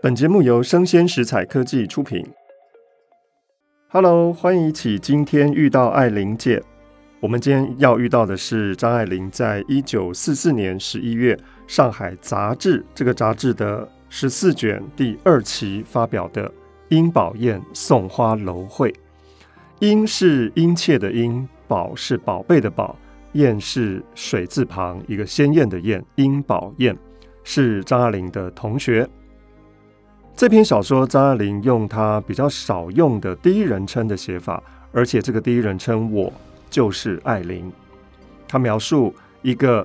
本节目由生鲜食材科技出品。Hello，欢迎一起今天遇到爱玲姐。我们今天要遇到的是张爱玲在一九四四年十一月《上海杂志》这个杂志的十四卷第二期发表的《殷宝燕送花楼会》。殷是殷切的殷，宝是宝贝的宝，燕是水字旁一个鲜艳的艳，殷宝燕。是张爱玲的同学。这篇小说，张爱玲用她比较少用的第一人称的写法，而且这个第一人称“我”就是爱玲。她描述一个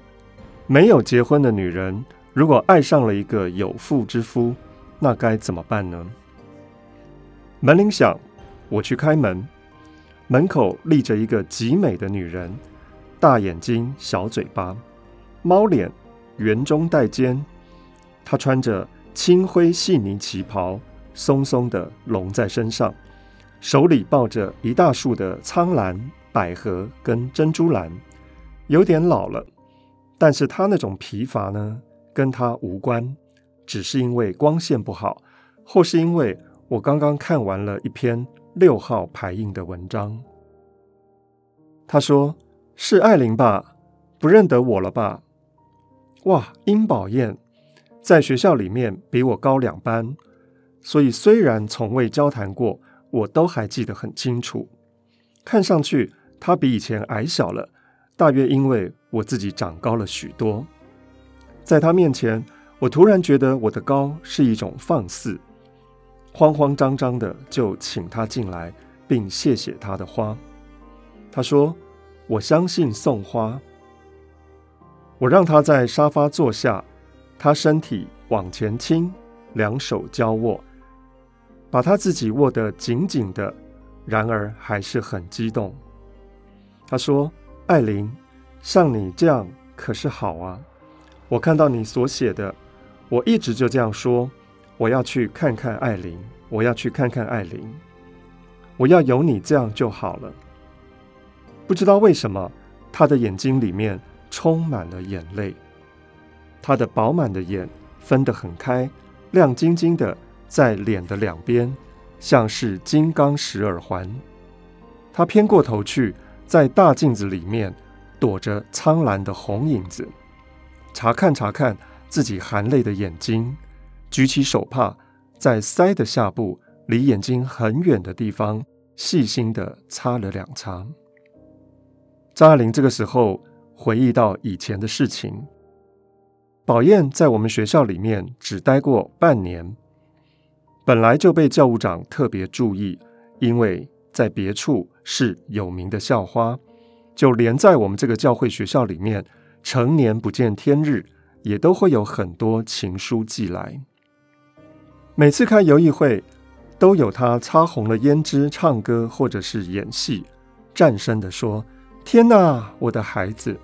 没有结婚的女人，如果爱上了一个有妇之夫，那该怎么办呢？门铃响，我去开门，门口立着一个极美的女人，大眼睛，小嘴巴，猫脸，圆中带尖。她穿着青灰细呢旗袍，松松的拢在身上，手里抱着一大束的苍兰、百合跟珍珠兰，有点老了。但是她那种疲乏呢，跟她无关，只是因为光线不好，或是因为我刚刚看完了一篇六号排印的文章。她说：“是爱玲吧？不认得我了吧？”哇，殷宝燕。在学校里面比我高两班，所以虽然从未交谈过，我都还记得很清楚。看上去他比以前矮小了，大约因为我自己长高了许多。在他面前，我突然觉得我的高是一种放肆，慌慌张张的就请他进来，并谢谢他的花。他说：“我相信送花。”我让他在沙发坐下。他身体往前倾，两手交握，把他自己握得紧紧的，然而还是很激动。他说：“爱琳，像你这样可是好啊！我看到你所写的，我一直就这样说，我要去看看爱琳，我要去看看爱琳，我要有你这样就好了。”不知道为什么，他的眼睛里面充满了眼泪。他的饱满的眼分得很开，亮晶晶的，在脸的两边，像是金刚石耳环。他偏过头去，在大镜子里面躲着苍蓝的红影子，查看查看自己含泪的眼睛，举起手帕，在腮的下部离眼睛很远的地方，细心地擦了两擦。张爱玲这个时候回忆到以前的事情。宝燕在我们学校里面只待过半年，本来就被教务长特别注意，因为在别处是有名的校花，就连在我们这个教会学校里面，成年不见天日，也都会有很多情书寄来。每次开游艺会，都有他擦红了胭脂唱歌或者是演戏，战声地说：“天哪，我的孩子！”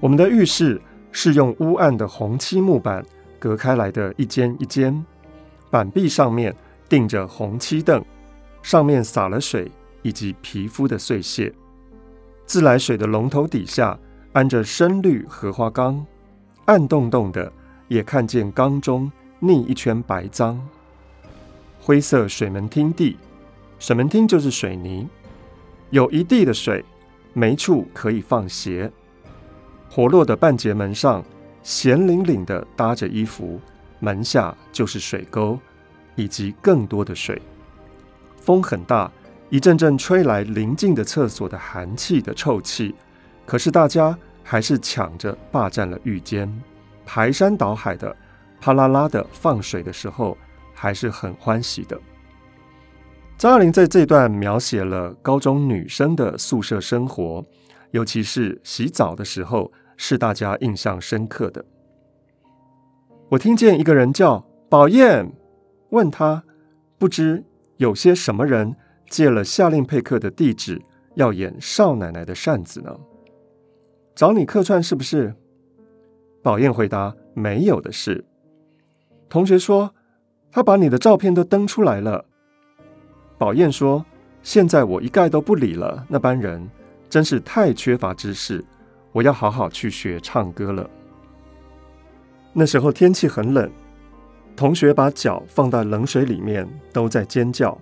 我们的浴室。是用乌暗的红漆木板隔开来的一间一间，板壁上面钉着红漆凳，上面洒了水以及皮肤的碎屑。自来水的龙头底下安着深绿荷花缸，暗洞洞的，也看见缸中腻一圈白脏。灰色水门汀地，水门汀就是水泥，有一地的水，没处可以放鞋。活络的半截门上，咸淋淋的搭着衣服，门下就是水沟，以及更多的水。风很大，一阵阵吹来邻近的厕所的寒气的臭气。可是大家还是抢着霸占了浴间，排山倒海的，啪啦啦的放水的时候，还是很欢喜的。张爱玲在这段描写了高中女生的宿舍生活，尤其是洗澡的时候。是大家印象深刻的。我听见一个人叫宝燕，问他不知有些什么人借了夏令佩克的地址，要演少奶奶的扇子呢？找你客串是不是？宝燕回答：没有的事。同学说他把你的照片都登出来了。宝燕说：现在我一概都不理了，那班人真是太缺乏知识。我要好好去学唱歌了。那时候天气很冷，同学把脚放在冷水里面，都在尖叫。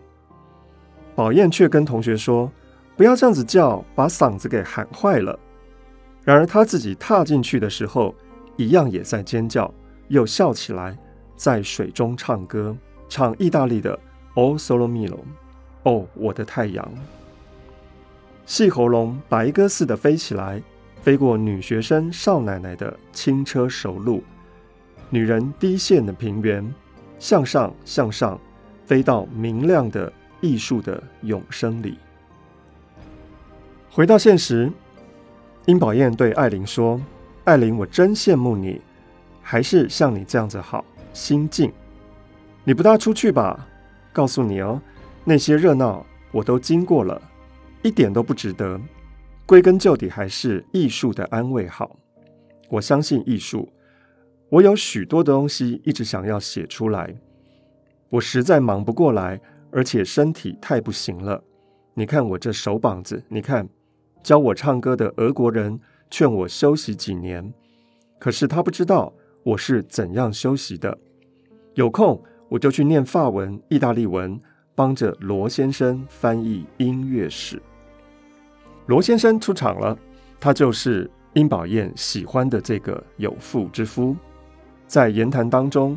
宝燕却跟同学说：“不要这样子叫，把嗓子给喊坏了。”然而他自己踏进去的时候，一样也在尖叫，又笑起来，在水中唱歌，唱意大利的《O Sole Mio》，哦，我的太阳。细喉咙白鸽似的飞起来，飞过女学生少奶奶的轻车熟路，女人低陷的平原，向上向上，飞到明亮的艺术的永生里。回到现实，殷宝燕对艾琳说：“艾琳，我真羡慕你，还是像你这样子好，心静。你不大出去吧？告诉你哦，那些热闹我都经过了，一点都不值得。归根究底，还是艺术的安慰好。我相信艺术。我有许多的东西一直想要写出来，我实在忙不过来。”而且身体太不行了，你看我这手膀子，你看教我唱歌的俄国人劝我休息几年，可是他不知道我是怎样休息的。有空我就去念法文、意大利文，帮着罗先生翻译音乐史。罗先生出场了，他就是殷宝燕喜欢的这个有妇之夫。在言谈当中，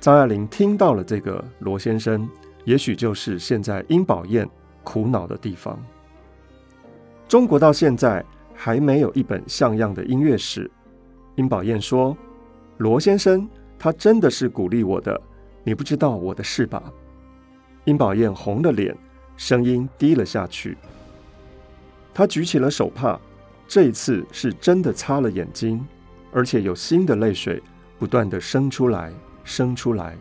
张爱玲听到了这个罗先生。也许就是现在殷宝燕苦恼的地方。中国到现在还没有一本像样的音乐史。殷宝燕说：“罗先生，他真的是鼓励我的，你不知道我的事吧？”殷宝燕红了脸，声音低了下去。他举起了手帕，这一次是真的擦了眼睛，而且有新的泪水不断地生出来，生出来，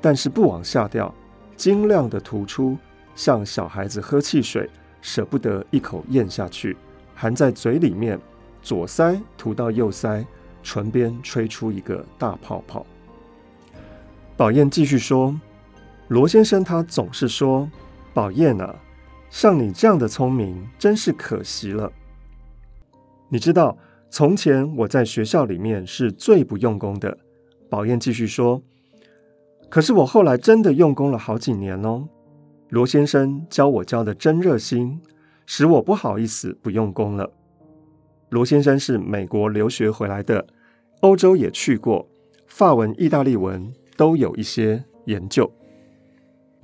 但是不往下掉。晶亮的吐出，像小孩子喝汽水，舍不得一口咽下去，含在嘴里面，左腮涂到右腮，唇边吹出一个大泡泡。宝燕继续说：“罗先生他总是说，宝燕啊，像你这样的聪明，真是可惜了。你知道，从前我在学校里面是最不用功的。”宝燕继续说。可是我后来真的用功了好几年哦，罗先生教我教的真热心，使我不好意思不用功了。罗先生是美国留学回来的，欧洲也去过，法文、意大利文都有一些研究。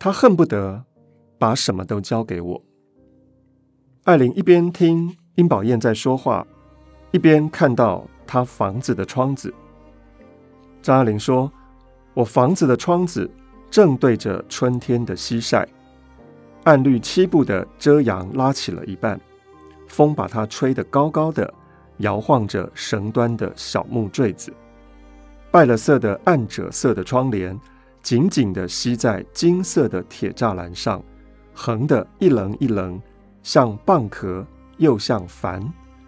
他恨不得把什么都交给我。艾琳一边听殷宝燕在说话，一边看到他房子的窗子。张爱玲说。我房子的窗子正对着春天的西晒，暗绿漆布的遮阳拉起了一半，风把它吹得高高的，摇晃着绳端的小木坠子。败了色的暗赭色的窗帘紧紧地吸在金色的铁栅栏上，横的一棱一棱，像蚌壳又像帆。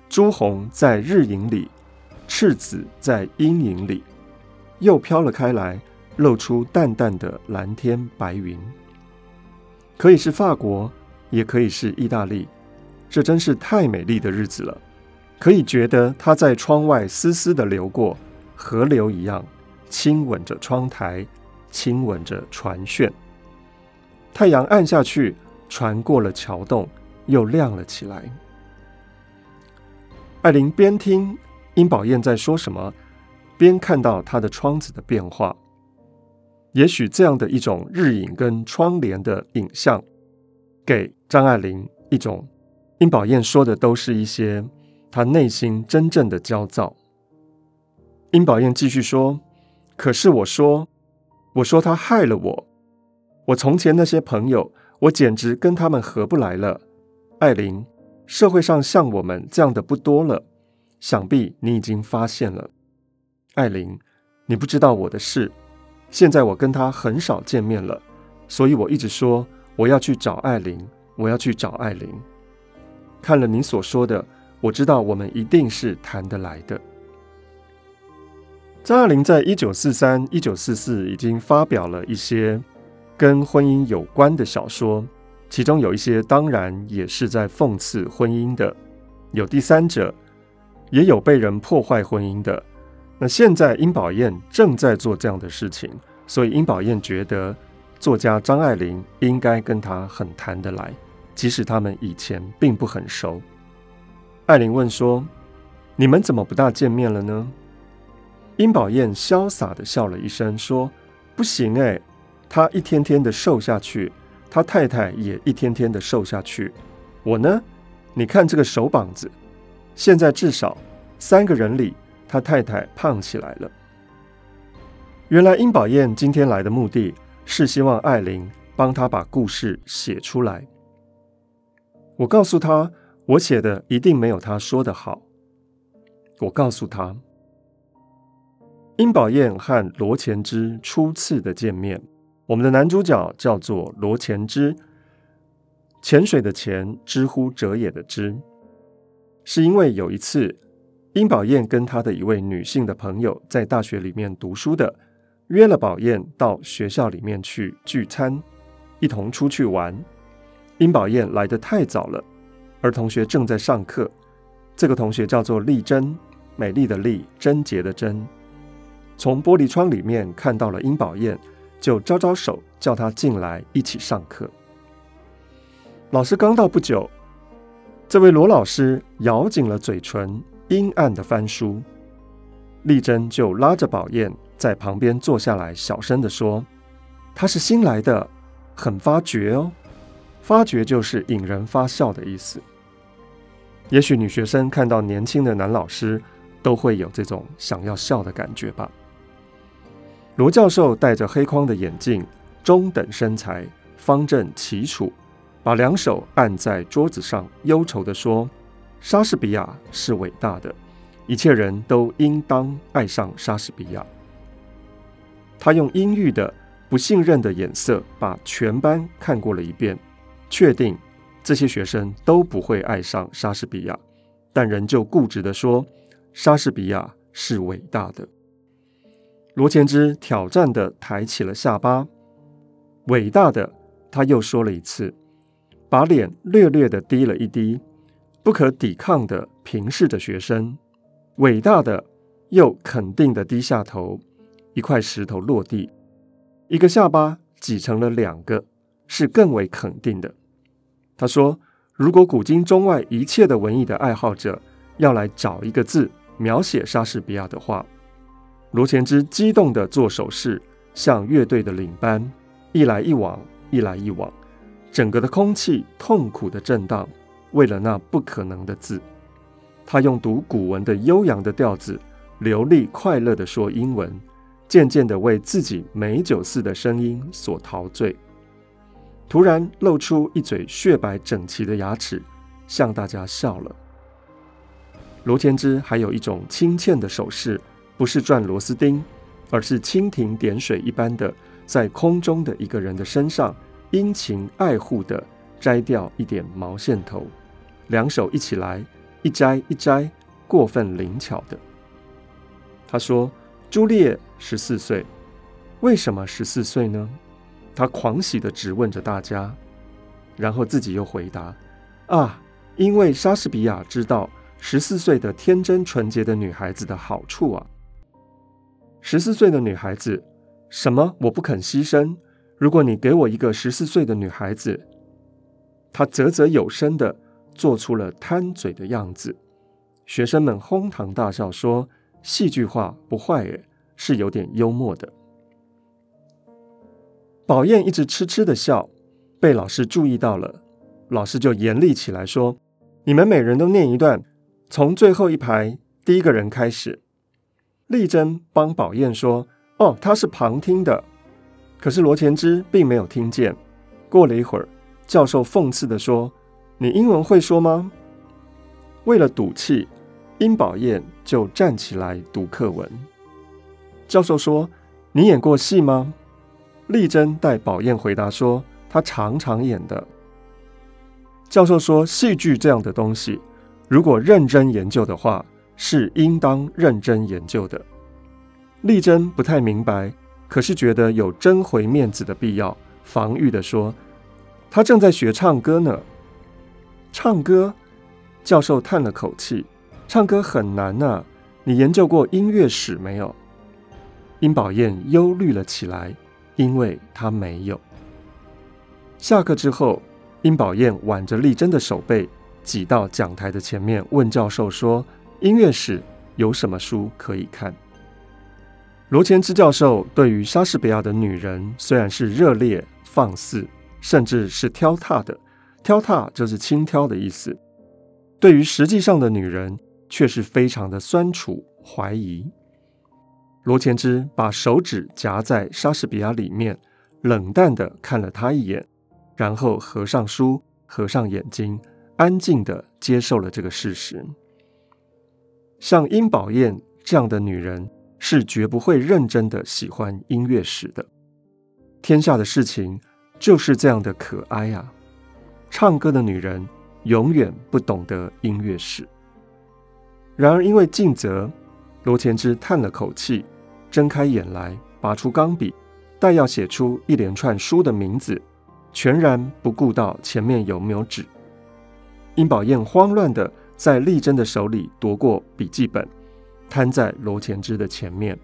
朱红在日影里，赤紫在阴影里，又飘了开来。露出淡淡的蓝天白云，可以是法国，也可以是意大利，这真是太美丽的日子了。可以觉得它在窗外丝丝的流过，河流一样，亲吻着窗台，亲吻着船舷。太阳暗下去，船过了桥洞，又亮了起来。艾琳边听殷宝燕在说什么，边看到她的窗子的变化。也许这样的一种日影跟窗帘的影像，给张爱玲一种，殷宝燕说的都是一些她内心真正的焦躁。殷宝燕继续说：“可是我说，我说他害了我，我从前那些朋友，我简直跟他们合不来了。艾琳，社会上像我们这样的不多了，想必你已经发现了。艾琳，你不知道我的事。”现在我跟他很少见面了，所以我一直说我要去找艾琳，我要去找艾琳。看了你所说的，我知道我们一定是谈得来的。张爱玲在一九四三、一九四四已经发表了一些跟婚姻有关的小说，其中有一些当然也是在讽刺婚姻的，有第三者，也有被人破坏婚姻的。那现在，殷宝燕正在做这样的事情，所以殷宝燕觉得作家张爱玲应该跟他很谈得来，即使他们以前并不很熟。爱玲问说：“你们怎么不大见面了呢？”殷宝燕潇洒地笑了一声，说：“不行哎，他一天天的瘦下去，他太太也一天天的瘦下去，我呢？你看这个手膀子，现在至少三个人里，他太太胖起来了。”原来殷宝燕今天来的目的是希望艾玲帮他把故事写出来。我告诉他，我写的一定没有他说的好。我告诉他，殷宝燕和罗前之初次的见面，我们的男主角叫做罗前之，潜水的潜，知乎者也的知，是因为有一次，殷宝燕跟她的一位女性的朋友在大学里面读书的。约了宝燕到学校里面去聚餐，一同出去玩。殷宝燕来得太早了，而同学正在上课。这个同学叫做丽珍，美丽的丽，贞洁的贞。从玻璃窗里面看到了殷宝燕，就招招手叫他进来一起上课。老师刚到不久，这位罗老师咬紧了嘴唇，阴暗的翻书。丽珍就拉着宝燕。在旁边坐下来，小声的说：“他是新来的，很发觉哦。发觉就是引人发笑的意思。也许女学生看到年轻的男老师，都会有这种想要笑的感觉吧。”罗教授戴着黑框的眼镜，中等身材，方正齐楚，把两手按在桌子上，忧愁地说：“莎士比亚是伟大的，一切人都应当爱上莎士比亚。”他用阴郁的、不信任的眼色把全班看过了一遍，确定这些学生都不会爱上莎士比亚，但仍旧固执地说：“莎士比亚是伟大的。”罗前之挑战地抬起了下巴，“伟大的。”他又说了一次，把脸略略地低了一低，不可抵抗地平视着学生，“伟大的。”又肯定地低下头。一块石头落地，一个下巴挤成了两个，是更为肯定的。他说：“如果古今中外一切的文艺的爱好者要来找一个字描写莎士比亚的话，罗前之激动地做手势，像乐队的领班，一来一往，一来一往，整个的空气痛苦地震荡，为了那不可能的字。他用读古文的悠扬的调子，流利快乐地说英文。”渐渐地为自己美酒似的声音所陶醉，突然露出一嘴雪白整齐的牙齿，向大家笑了。罗前之还有一种亲切的手势，不是转螺丝钉，而是蜻蜓点水一般的，在空中的一个人的身上殷勤爱护地摘掉一点毛线头，两手一起来，一摘一摘，过分灵巧的。他说。朱丽叶十四岁，为什么十四岁呢？他狂喜地质问着大家，然后自己又回答：“啊，因为莎士比亚知道十四岁的天真纯洁的女孩子的好处啊。十四岁的女孩子，什么我不肯牺牲？如果你给我一个十四岁的女孩子，她啧啧有声的做出了贪嘴的样子。学生们哄堂大笑说。”戏剧化不坏诶，是有点幽默的。宝燕一直痴痴的笑，被老师注意到了，老师就严厉起来说：“你们每人都念一段，从最后一排第一个人开始。”丽珍帮宝燕说：“哦，他是旁听的。”可是罗前之并没有听见。过了一会儿，教授讽刺的说：“你英文会说吗？”为了赌气。殷宝燕就站起来读课文。教授说：“你演过戏吗？”丽珍代宝燕回答说：“她常常演的。”教授说：“戏剧这样的东西，如果认真研究的话，是应当认真研究的。”丽珍不太明白，可是觉得有争回面子的必要，防御地说：“她正在学唱歌呢。”唱歌？教授叹了口气。唱歌很难呐，你研究过音乐史没有？殷宝燕忧虑了起来，因为她没有。下课之后，殷宝燕挽着丽珍的手背，挤到讲台的前面，问教授说：“音乐史有什么书可以看？”罗前之教授对于莎士比亚的女人，虽然是热烈放肆，甚至是挑剔的，挑剔就是轻佻的意思。对于实际上的女人，却是非常的酸楚怀疑。罗前之把手指夹在莎士比亚里面，冷淡地看了她一眼，然后合上书，合上眼睛，安静地接受了这个事实。像殷宝燕这样的女人，是绝不会认真的喜欢音乐史的。天下的事情就是这样的可哀啊！唱歌的女人永远不懂得音乐史。然而，因为尽责，罗前之叹了口气，睁开眼来，拔出钢笔，待要写出一连串书的名字，全然不顾到前面有没有纸。殷宝燕慌乱的在丽珍的手里夺过笔记本。摊在罗前之的前面，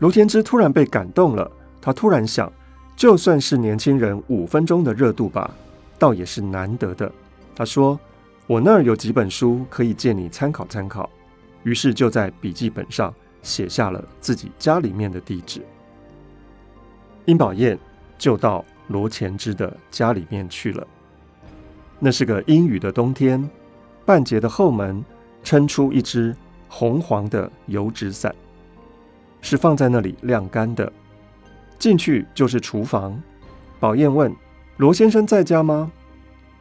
罗前之突然被感动了。他突然想，就算是年轻人五分钟的热度吧，倒也是难得的。他说：“我那儿有几本书可以借你参考参考。”于是就在笔记本上写下了自己家里面的地址。殷宝燕就到罗前之的家里面去了。那是个阴雨的冬天，半截的后门撑出一只。红黄的油纸伞是放在那里晾干的。进去就是厨房。宝燕问：“罗先生在家吗？”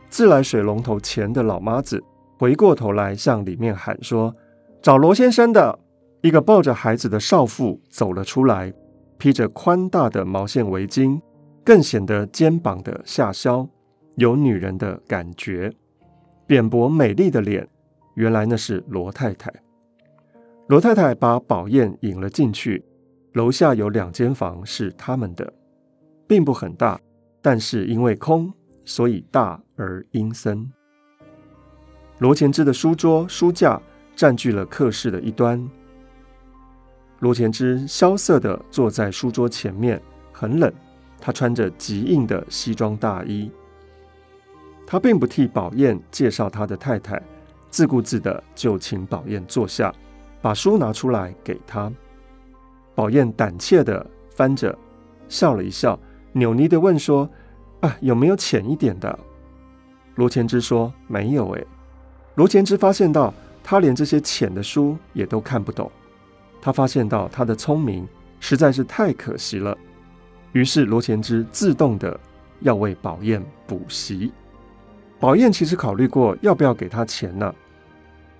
自来水龙头前的老妈子回过头来向里面喊说：“找罗先生的。”一个抱着孩子的少妇走了出来，披着宽大的毛线围巾，更显得肩膀的下削有女人的感觉。扁薄美丽的脸，原来那是罗太太。罗太太把宝燕引了进去，楼下有两间房是他们的，并不很大，但是因为空，所以大而阴森。罗前之的书桌、书架占据了客室的一端。罗前之萧瑟地坐在书桌前面，很冷，他穿着极硬的西装大衣。他并不替宝燕介绍他的太太，自顾自地就请宝燕坐下。把书拿出来给他，宝燕胆怯地翻着，笑了一笑，扭捏地问说：“啊，有没有浅一点的？”罗前之说：“没有。”哎，罗前之发现到他连这些浅的书也都看不懂，他发现到他的聪明实在是太可惜了，于是罗前之自动的要为宝燕补习。宝燕其实考虑过要不要给他钱呢，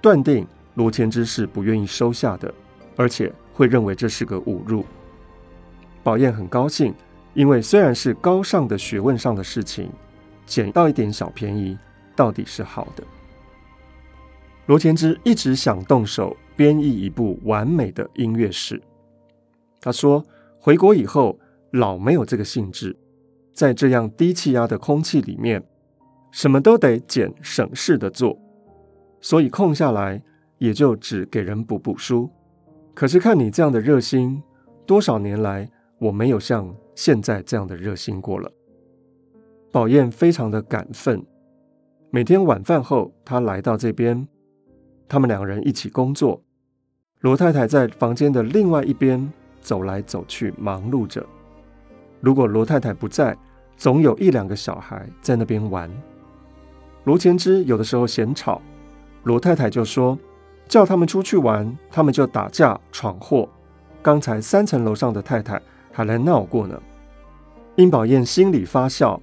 断定。罗前之是不愿意收下的，而且会认为这是个侮辱。宝燕很高兴，因为虽然是高尚的学问上的事情，捡到一点小便宜，到底是好的。罗前之一直想动手编译一部完美的音乐史。他说，回国以后老没有这个兴致，在这样低气压的空气里面，什么都得捡省事的做，所以空下来。也就只给人补补书，可是看你这样的热心，多少年来我没有像现在这样的热心过了。宝燕非常的感愤，每天晚饭后，她来到这边，他们两人一起工作。罗太太在房间的另外一边走来走去，忙碌着。如果罗太太不在，总有一两个小孩在那边玩。罗前之有的时候嫌吵，罗太太就说。叫他们出去玩，他们就打架闯祸。刚才三层楼上的太太还来闹过呢。殷宝燕心里发笑，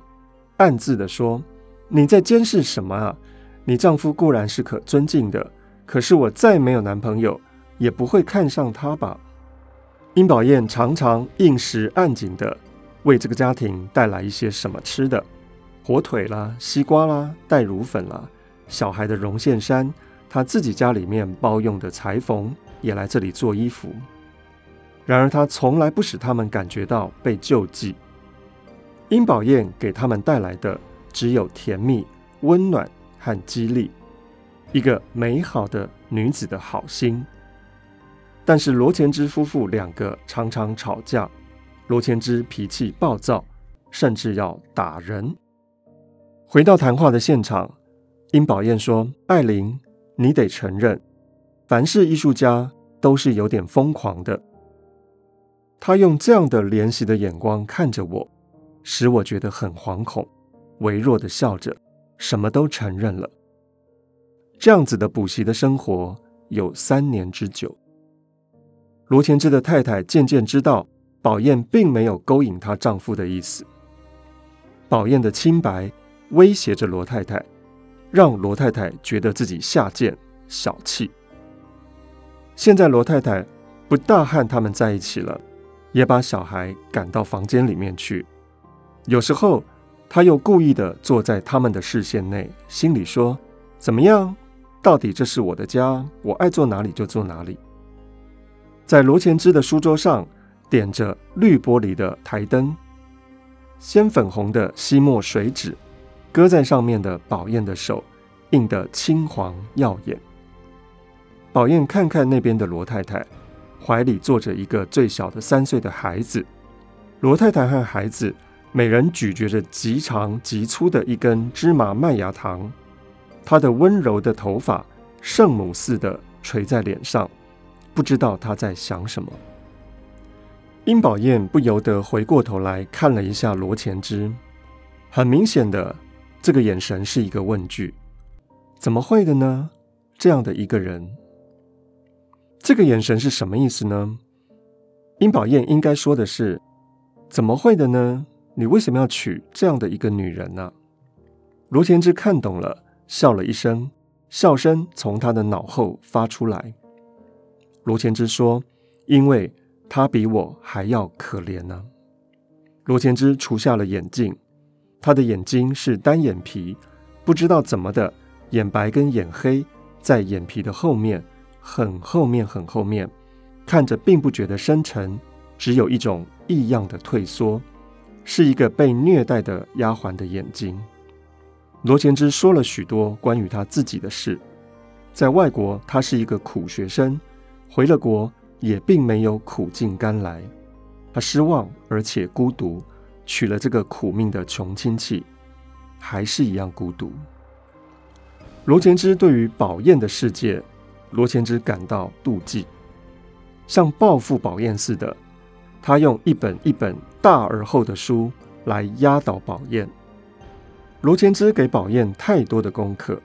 暗自的说：“你在监视什么啊？你丈夫固然是可尊敬的，可是我再没有男朋友，也不会看上他吧？”殷宝燕常常应时按景的为这个家庭带来一些什么吃的，火腿啦、西瓜啦、带乳粉啦、小孩的绒线衫。他自己家里面包用的裁缝也来这里做衣服，然而他从来不使他们感觉到被救济。殷宝燕给他们带来的只有甜蜜、温暖和激励，一个美好的女子的好心。但是罗前之夫妇两个常常吵架，罗前之脾气暴躁，甚至要打人。回到谈话的现场，殷宝燕说：“艾琳，你得承认，凡是艺术家都是有点疯狂的。”他用这样的怜惜的眼光看着我，使我觉得很惶恐，微弱的笑着，什么都承认了。这样子的补习的生活有三年之久。罗前志的太太渐渐知道，宝燕并没有勾引她丈夫的意思。宝燕的清白威胁着罗太太，让罗太太觉得自己下贱小气。现在罗太太不大和他们在一起了，也把小孩赶到房间里面去。有时候，她又故意的坐在他们的视线内，心里说：“怎么样？到底这是我的家，我爱坐哪里就坐哪里。”在罗前之的书桌上点着绿玻璃的台灯，鲜粉红的吸墨水纸，搁在上面的宝燕的手映得青黄耀眼。宝燕看看那边的罗太太，怀里坐着一个最小的三岁的孩子。罗太太和孩子每人咀嚼着极长极粗的一根芝麻麦芽糖，她的温柔的头发圣母似的垂在脸上。不知道她在想什么。殷宝燕不由得回过头来看了一下罗前之，很明显的，这个眼神是一个问句：怎么会的呢？这样的一个人，这个眼神是什么意思呢？殷宝燕应该说的是：怎么会的呢？你为什么要娶这样的一个女人呢？罗前之看懂了，笑了一声，笑声从他的脑后发出来。罗前之说：“因为他比我还要可怜呢。”罗前之除下了眼镜，他的眼睛是单眼皮，不知道怎么的，眼白跟眼黑在眼皮的后面，很后面，很后面，看着并不觉得深沉，只有一种异样的退缩，是一个被虐待的丫鬟的眼睛。罗前之说了许多关于他自己的事，在外国，他是一个苦学生。回了国，也并没有苦尽甘来。他失望而且孤独，娶了这个苦命的穷亲戚，还是一样孤独。罗前之对于宝燕的世界，罗前之感到妒忌，像报复宝燕似的，他用一本一本大而厚的书来压倒宝燕。罗前之给宝燕太多的功课，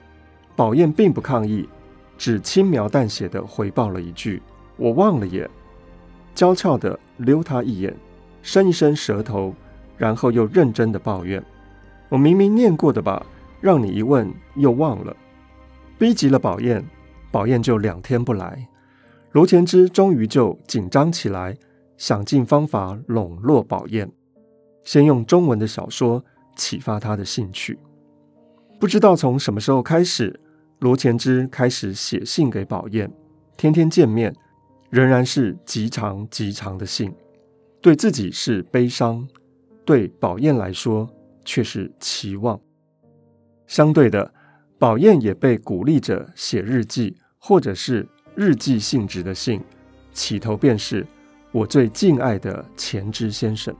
宝燕并不抗议。只轻描淡写的回报了一句：“我忘了耶。”娇俏的溜他一眼，伸一伸舌头，然后又认真的抱怨：“我明明念过的吧，让你一问又忘了。”逼急了宝燕，宝燕就两天不来。罗前之终于就紧张起来，想尽方法笼络宝燕，先用中文的小说启发她的兴趣。不知道从什么时候开始。罗前之开始写信给宝燕，天天见面，仍然是极长极长的信。对自己是悲伤，对宝燕来说却是期望。相对的，宝燕也被鼓励着写日记，或者是日记性质的信，起头便是我最敬爱的前之先生。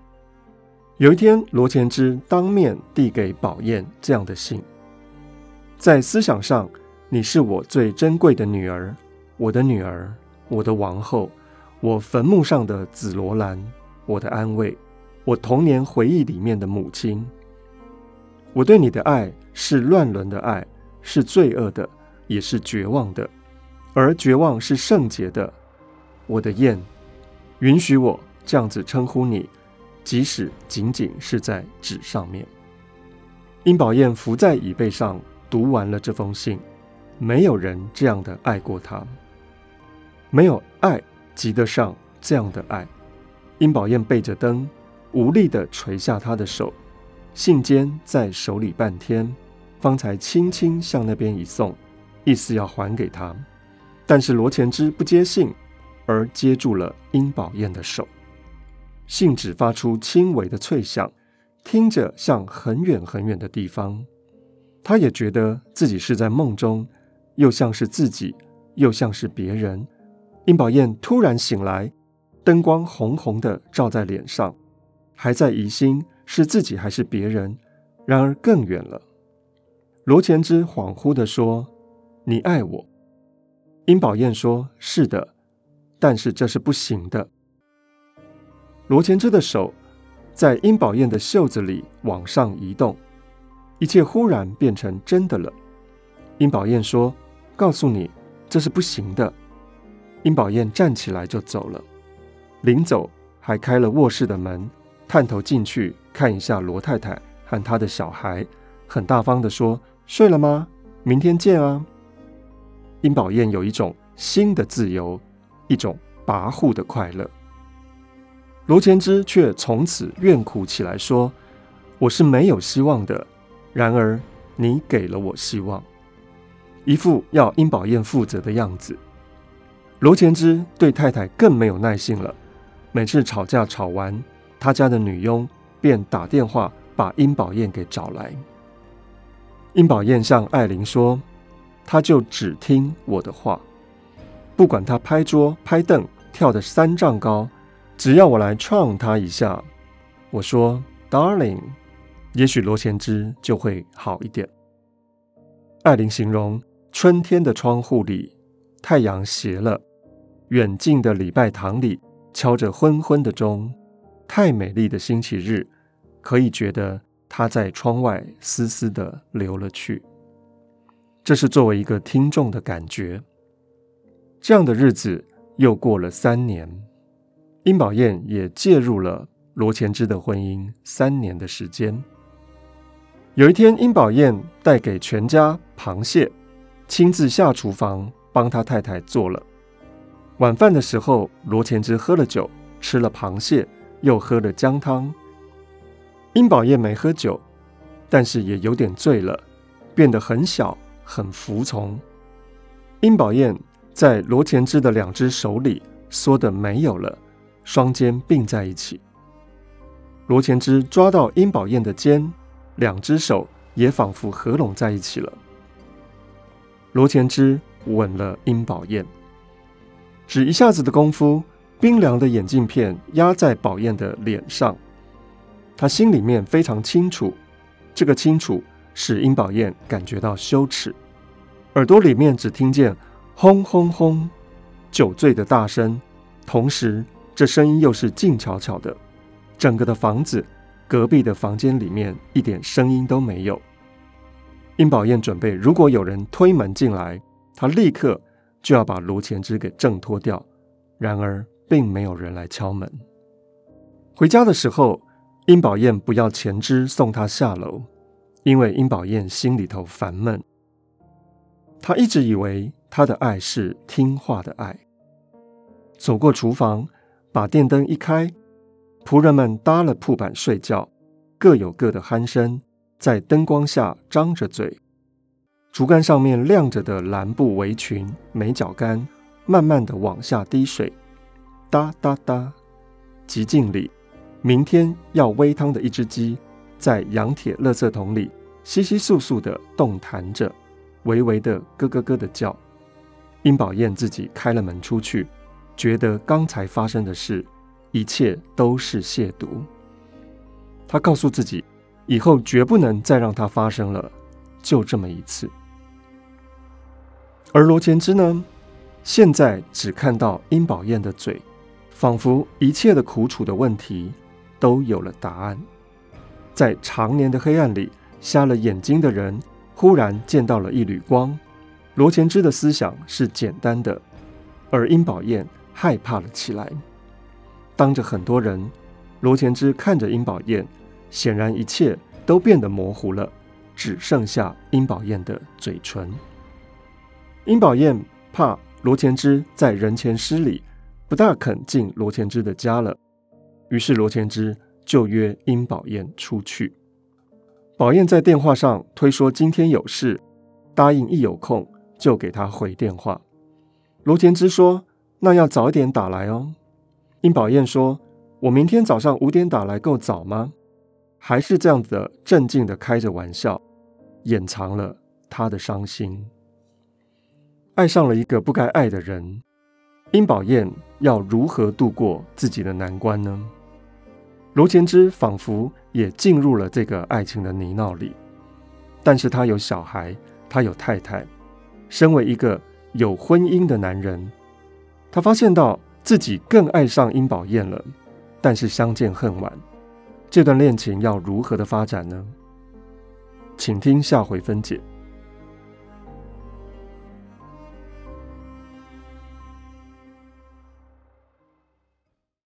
有一天，罗前之当面递给宝燕这样的信，在思想上。你是我最珍贵的女儿，我的女儿，我的王后，我坟墓上的紫罗兰，我的安慰，我童年回忆里面的母亲。我对你的爱是乱伦的爱，是罪恶的，也是绝望的，而绝望是圣洁的。我的燕，允许我这样子称呼你，即使仅仅是在纸上面。殷宝燕伏在椅背上，读完了这封信。没有人这样的爱过他，没有爱及得上这样的爱。殷宝燕背着灯，无力地垂下他的手，信笺在手里半天，方才轻轻向那边一送，意思要还给他。但是罗前之不接信，而接住了殷宝燕的手，信纸发出轻微的脆响，听着像很远很远的地方。他也觉得自己是在梦中。又像是自己，又像是别人，殷宝燕突然醒来，灯光红红的照在脸上，还在疑心是自己还是别人。然而更远了。罗前之恍惚地说：“你爱我。”殷宝燕说：“是的，但是这是不行的。”罗前之的手在殷宝燕的袖子里往上移动，一切忽然变成真的了。殷宝燕说：“告诉你，这是不行的。”殷宝燕站起来就走了，临走还开了卧室的门，探头进去看一下罗太太和她的小孩，很大方地说：“睡了吗？明天见啊。”殷宝燕有一种新的自由，一种跋扈的快乐。罗前之却从此怨苦起来，说：“我是没有希望的，然而你给了我希望。”一副要殷宝燕负责的样子。罗前之对太太更没有耐性了。每次吵架吵完，他家的女佣便打电话把殷宝燕给找来。殷宝燕向艾琳说：“他就只听我的话，不管他拍桌拍凳跳得三丈高，只要我来撞他一下，我说 ‘darling’，也许罗贤之就会好一点。”艾琳形容春天的窗户里，太阳斜了。远近的礼拜堂里敲着昏昏的钟，太美丽的星期日，可以觉得它在窗外丝丝的流了去。这是作为一个听众的感觉。这样的日子又过了三年，殷宝燕也介入了罗前之的婚姻三年的时间。有一天，殷宝燕带给全家螃蟹，亲自下厨房帮他太太做了。晚饭的时候，罗前之喝了酒，吃了螃蟹，又喝了姜汤。殷宝燕没喝酒，但是也有点醉了，变得很小，很服从。殷宝燕在罗前之的两只手里缩得没有了，双肩并在一起。罗前之抓到殷宝燕的肩，两只手也仿佛合拢在一起了。罗前之吻了殷宝燕。只一下子的功夫，冰凉的眼镜片压在宝燕的脸上。他心里面非常清楚，这个清楚使殷宝燕感觉到羞耻。耳朵里面只听见轰轰轰酒醉的大声，同时这声音又是静悄悄的，整个的房子，隔壁的房间里面一点声音都没有。殷宝燕准备，如果有人推门进来，他立刻。就要把卢前之给挣脱掉，然而并没有人来敲门。回家的时候，殷宝燕不要前之送他下楼，因为殷宝燕心里头烦闷。她一直以为他的爱是听话的爱。走过厨房，把电灯一开，仆人们搭了铺板睡觉，各有各的鼾声，在灯光下张着嘴。竹竿上面晾着的蓝布围裙、美脚杆，慢慢的往下滴水，哒哒哒。极静里，明天要煨汤的一只鸡，在羊铁垃圾桶里窸窸窣窣的动弹着，微微的咯咯咯的叫。殷宝燕自己开了门出去，觉得刚才发生的事，一切都是亵渎。她告诉自己，以后绝不能再让它发生了，就这么一次。而罗前之呢，现在只看到殷宝燕的嘴，仿佛一切的苦楚的问题都有了答案。在长年的黑暗里，瞎了眼睛的人忽然见到了一缕光。罗前之的思想是简单的，而殷宝燕害怕了起来。当着很多人，罗前之看着殷宝燕，显然一切都变得模糊了，只剩下殷宝燕的嘴唇。殷宝燕怕罗前之在人前失礼，不大肯进罗前之的家了。于是罗前之就约殷宝燕出去。宝燕在电话上推说今天有事，答应一有空就给他回电话。罗前之说：“那要早一点打来哦。”殷宝燕说：“我明天早上五点打来够早吗？”还是这样子的镇静的开着玩笑，掩藏了他的伤心。爱上了一个不该爱的人，殷宝燕要如何度过自己的难关呢？罗前之仿佛也进入了这个爱情的泥淖里，但是他有小孩，他有太太，身为一个有婚姻的男人，他发现到自己更爱上殷宝燕了，但是相见恨晚，这段恋情要如何的发展呢？请听下回分解。